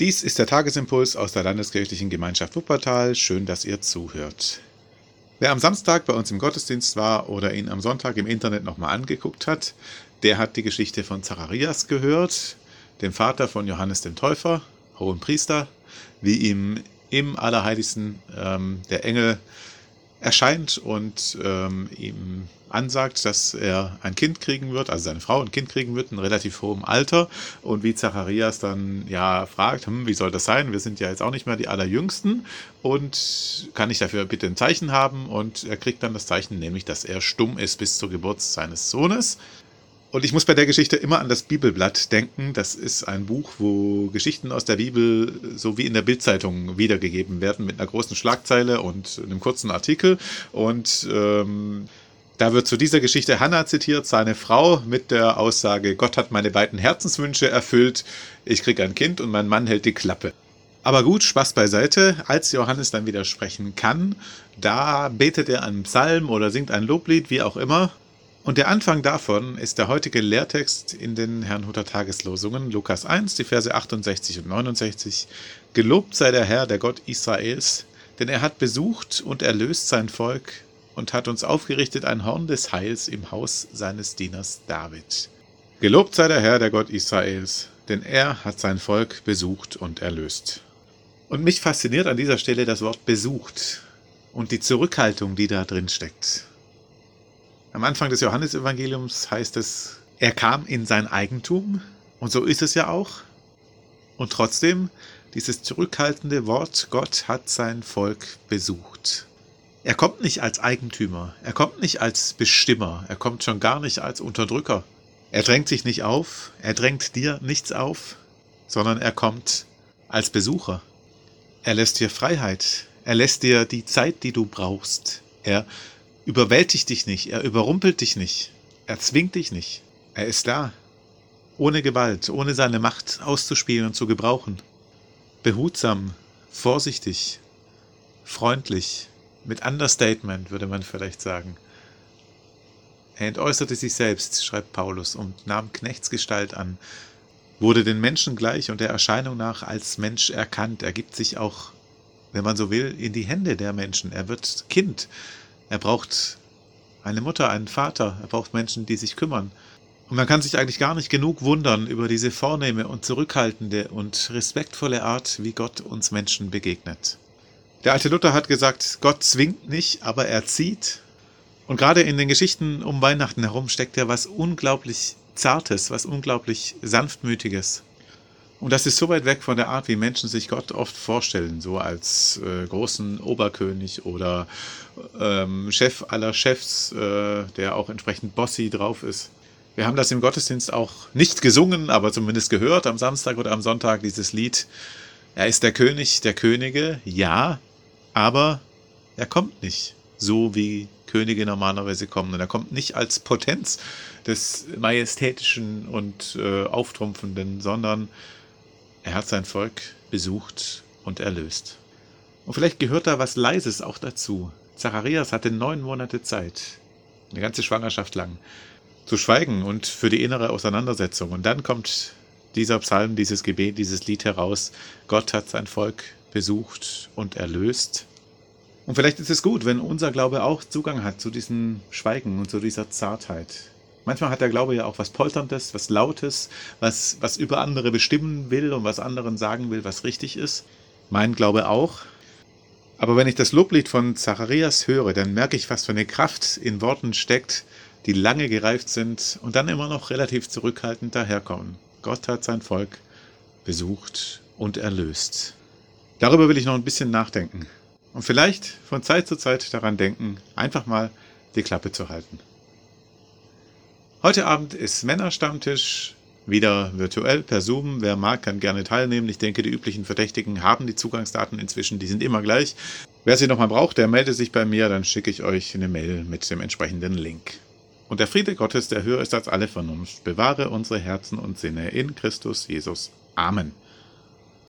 Dies ist der Tagesimpuls aus der Landeskirchlichen Gemeinschaft Wuppertal. Schön, dass ihr zuhört. Wer am Samstag bei uns im Gottesdienst war oder ihn am Sonntag im Internet nochmal angeguckt hat, der hat die Geschichte von Zacharias gehört, dem Vater von Johannes dem Täufer, hohen Priester, wie ihm im Allerheiligsten ähm, der Engel erscheint und ähm, ihm ansagt, dass er ein Kind kriegen wird, also seine Frau ein Kind kriegen wird, in relativ hohem Alter. Und wie Zacharias dann ja fragt, hm, wie soll das sein? Wir sind ja jetzt auch nicht mehr die Allerjüngsten. Und kann ich dafür bitte ein Zeichen haben? Und er kriegt dann das Zeichen, nämlich, dass er stumm ist bis zur Geburt seines Sohnes. Und ich muss bei der Geschichte immer an das Bibelblatt denken. Das ist ein Buch, wo Geschichten aus der Bibel so wie in der Bildzeitung wiedergegeben werden mit einer großen Schlagzeile und einem kurzen Artikel. Und ähm, da wird zu dieser Geschichte Hannah zitiert, seine Frau, mit der Aussage: Gott hat meine beiden Herzenswünsche erfüllt. Ich kriege ein Kind und mein Mann hält die Klappe. Aber gut, Spaß beiseite. Als Johannes dann wieder sprechen kann, da betet er einen Psalm oder singt ein Loblied, wie auch immer. Und der Anfang davon ist der heutige Lehrtext in den Herrnhuter Tageslosungen, Lukas 1, die Verse 68 und 69. Gelobt sei der Herr, der Gott Israels, denn er hat besucht und erlöst sein Volk und hat uns aufgerichtet ein Horn des Heils im Haus seines Dieners David. Gelobt sei der Herr, der Gott Israels, denn er hat sein Volk besucht und erlöst. Und mich fasziniert an dieser Stelle das Wort besucht und die Zurückhaltung, die da drin steckt. Am Anfang des Johannesevangeliums heißt es, er kam in sein Eigentum, und so ist es ja auch. Und trotzdem, dieses zurückhaltende Wort, Gott hat sein Volk besucht. Er kommt nicht als Eigentümer, er kommt nicht als Bestimmer, er kommt schon gar nicht als Unterdrücker. Er drängt sich nicht auf, er drängt dir nichts auf, sondern er kommt als Besucher. Er lässt dir Freiheit, er lässt dir die Zeit, die du brauchst. Er überwältigt dich nicht, er überrumpelt dich nicht, er zwingt dich nicht. Er ist da, ohne Gewalt, ohne seine Macht auszuspielen und zu gebrauchen. Behutsam, vorsichtig, freundlich, mit Understatement würde man vielleicht sagen. Er entäußerte sich selbst, schreibt Paulus, und nahm Knechtsgestalt an, wurde den Menschen gleich und der Erscheinung nach als Mensch erkannt. Er gibt sich auch, wenn man so will, in die Hände der Menschen. Er wird Kind, er braucht eine Mutter, einen Vater, er braucht Menschen, die sich kümmern. Und man kann sich eigentlich gar nicht genug wundern über diese vornehme und zurückhaltende und respektvolle Art, wie Gott uns Menschen begegnet. Der alte Luther hat gesagt, Gott zwingt nicht, aber er zieht. Und gerade in den Geschichten um Weihnachten herum steckt ja was unglaublich Zartes, was unglaublich Sanftmütiges. Und das ist so weit weg von der Art, wie Menschen sich Gott oft vorstellen, so als äh, großen Oberkönig oder ähm, Chef aller Chefs, äh, der auch entsprechend bossy drauf ist. Wir haben das im Gottesdienst auch nicht gesungen, aber zumindest gehört am Samstag oder am Sonntag dieses Lied. Er ist der König der Könige, ja, aber er kommt nicht so, wie Könige normalerweise kommen. Und er kommt nicht als Potenz des Majestätischen und äh, Auftrumpfenden, sondern er hat sein Volk besucht und erlöst. Und vielleicht gehört da was Leises auch dazu. Zacharias hatte neun Monate Zeit, eine ganze Schwangerschaft lang, zu schweigen und für die innere Auseinandersetzung. Und dann kommt dieser Psalm, dieses Gebet, dieses Lied heraus. Gott hat sein Volk besucht und erlöst. Und vielleicht ist es gut, wenn unser Glaube auch Zugang hat zu diesem Schweigen und zu dieser Zartheit. Manchmal hat der Glaube ja auch was Polterndes, was Lautes, was, was über andere bestimmen will und was anderen sagen will, was richtig ist. Mein Glaube auch. Aber wenn ich das Loblied von Zacharias höre, dann merke ich, was für eine Kraft in Worten steckt, die lange gereift sind und dann immer noch relativ zurückhaltend daherkommen. Gott hat sein Volk besucht und erlöst. Darüber will ich noch ein bisschen nachdenken. Und vielleicht von Zeit zu Zeit daran denken, einfach mal die Klappe zu halten. Heute Abend ist Männerstammtisch, wieder virtuell per Zoom. Wer mag, kann gerne teilnehmen. Ich denke, die üblichen Verdächtigen haben die Zugangsdaten inzwischen, die sind immer gleich. Wer sie nochmal braucht, der meldet sich bei mir, dann schicke ich euch eine Mail mit dem entsprechenden Link. Und der Friede Gottes, der höher ist als alle Vernunft, bewahre unsere Herzen und Sinne in Christus Jesus. Amen.